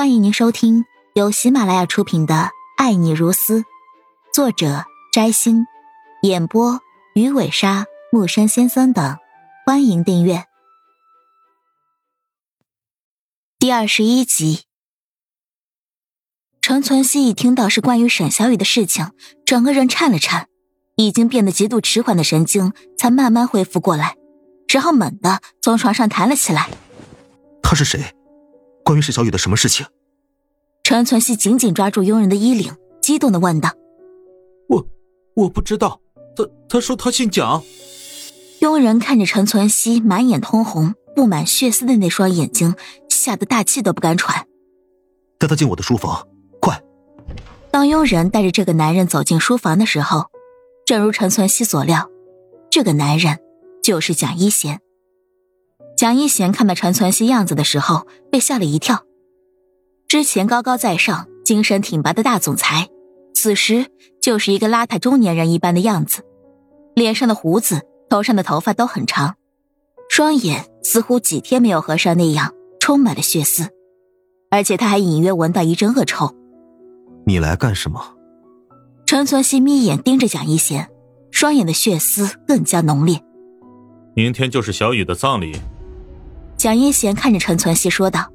欢迎您收听由喜马拉雅出品的《爱你如斯》，作者摘星，演播鱼尾鲨、木山先生等。欢迎订阅第二十一集。陈存希一听到是关于沈小雨的事情，整个人颤了颤，已经变得极度迟缓的神经才慢慢恢复过来，然后猛地从床上弹了起来。他是谁？关于沈小雨的什么事情？陈存希紧紧抓住佣人的衣领，激动的问道：“我我不知道，他他说他姓蒋。”佣人看着陈存希满眼通红、布满血丝的那双眼睛，吓得大气都不敢喘。带他进我的书房，快！当佣人带着这个男人走进书房的时候，正如陈存希所料，这个男人就是蒋一贤。蒋一贤看到陈存希样子的时候，被吓了一跳。之前高高在上、精神挺拔的大总裁，此时就是一个邋遢中年人一般的样子，脸上的胡子、头上的头发都很长，双眼似乎几天没有合上那样充满了血丝，而且他还隐约闻到一阵恶臭。你来干什么？陈存希眯眼盯着蒋一贤，双眼的血丝更加浓烈。明天就是小雨的葬礼。蒋一贤看着陈存希说道：“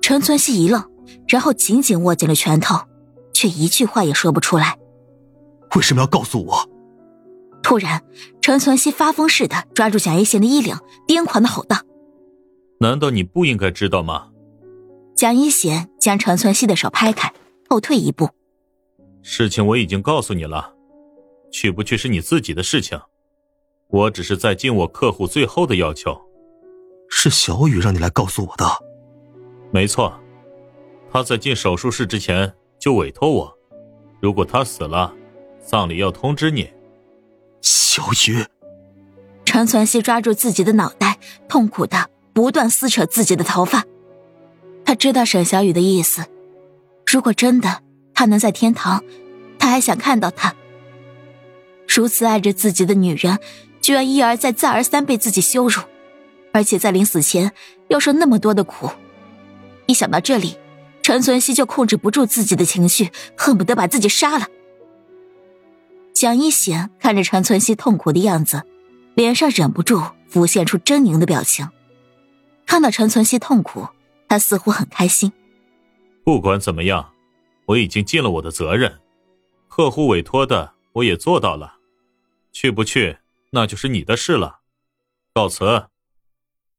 陈存希一愣，然后紧紧握紧了拳头，却一句话也说不出来。为什么要告诉我？”突然，陈存希发疯似的抓住蒋一贤的衣领，癫狂的吼道：“难道你不应该知道吗？”蒋一贤将陈存希的手拍开，后退一步：“事情我已经告诉你了，去不去是你自己的事情，我只是在尽我客户最后的要求。”是小雨让你来告诉我的，没错，他在进手术室之前就委托我，如果他死了，葬礼要通知你。小雨，陈存希抓住自己的脑袋，痛苦的不断撕扯自己的头发。他知道沈小雨的意思，如果真的他能在天堂，他还想看到他。如此爱着自己的女人，居然一而再、再而三被自己羞辱。而且在临死前要受那么多的苦，一想到这里，陈存希就控制不住自己的情绪，恨不得把自己杀了。蒋一贤看着陈存希痛苦的样子，脸上忍不住浮现出狰狞的表情。看到陈存希痛苦，他似乎很开心。不管怎么样，我已经尽了我的责任，客户委托的我也做到了，去不去那就是你的事了。告辞。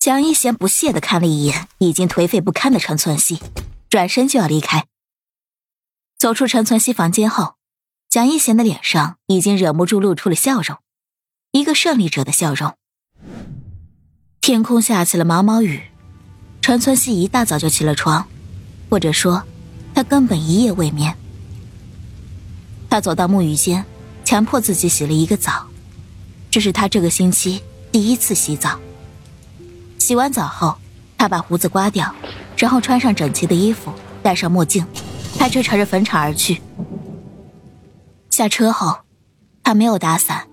蒋一贤不屑的看了一眼已经颓废不堪的陈存希，转身就要离开。走出陈存希房间后，蒋一贤的脸上已经忍不住露出了笑容，一个胜利者的笑容。天空下起了毛毛雨，陈存希一大早就起了床，或者说，他根本一夜未眠。他走到沐浴间，强迫自己洗了一个澡，这是他这个星期第一次洗澡。洗完澡后，他把胡子刮掉，然后穿上整齐的衣服，戴上墨镜，开车朝着坟场而去。下车后，他没有打伞，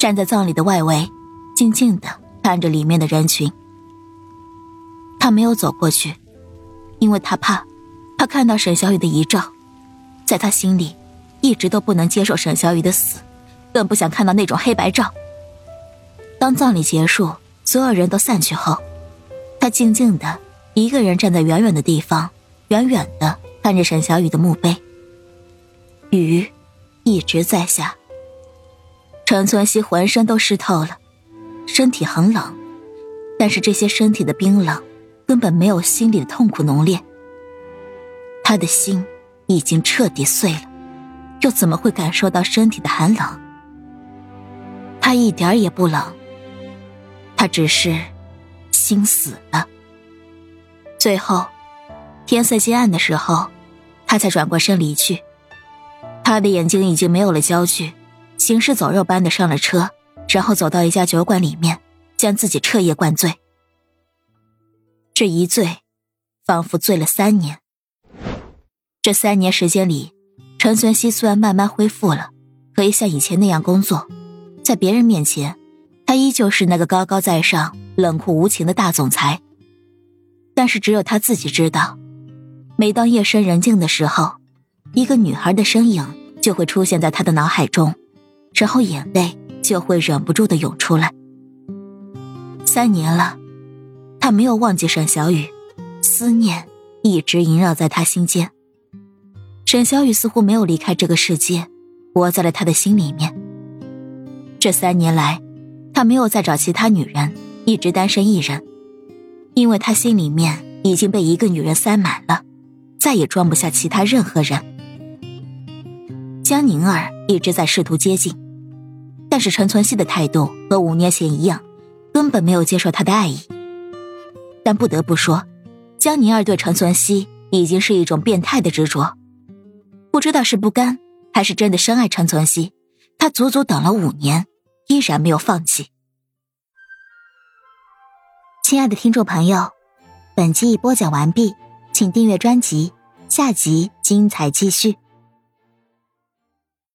站在葬礼的外围，静静的看着里面的人群。他没有走过去，因为他怕，他看到沈小雨的遗照，在他心里，一直都不能接受沈小雨的死，更不想看到那种黑白照。当葬礼结束。所有人都散去后，他静静的一个人站在远远的地方，远远的看着沈小雨的墓碑。雨一直在下，陈存希浑身都湿透了，身体很冷，但是这些身体的冰冷根本没有心里的痛苦浓烈。他的心已经彻底碎了，又怎么会感受到身体的寒冷？他一点也不冷。他只是心死了。最后，天色渐暗的时候，他才转过身离去。他的眼睛已经没有了焦距，行尸走肉般的上了车，然后走到一家酒馆里面，将自己彻夜灌醉。这一醉，仿佛醉了三年。这三年时间里，陈存希虽然慢慢恢复了，可以像以前那样工作，在别人面前。他依旧是那个高高在上、冷酷无情的大总裁，但是只有他自己知道，每当夜深人静的时候，一个女孩的身影就会出现在他的脑海中，然后眼泪就会忍不住的涌出来。三年了，他没有忘记沈小雨，思念一直萦绕在他心间。沈小雨似乎没有离开这个世界，活在了他的心里面。这三年来，他没有再找其他女人，一直单身一人，因为他心里面已经被一个女人塞满了，再也装不下其他任何人。江宁儿一直在试图接近，但是陈存希的态度和五年前一样，根本没有接受他的爱意。但不得不说，江宁儿对陈存希已经是一种变态的执着。不知道是不甘，还是真的深爱陈存希，他足足等了五年，依然没有放弃。亲爱的听众朋友，本集已播讲完毕，请订阅专辑，下集精彩继续。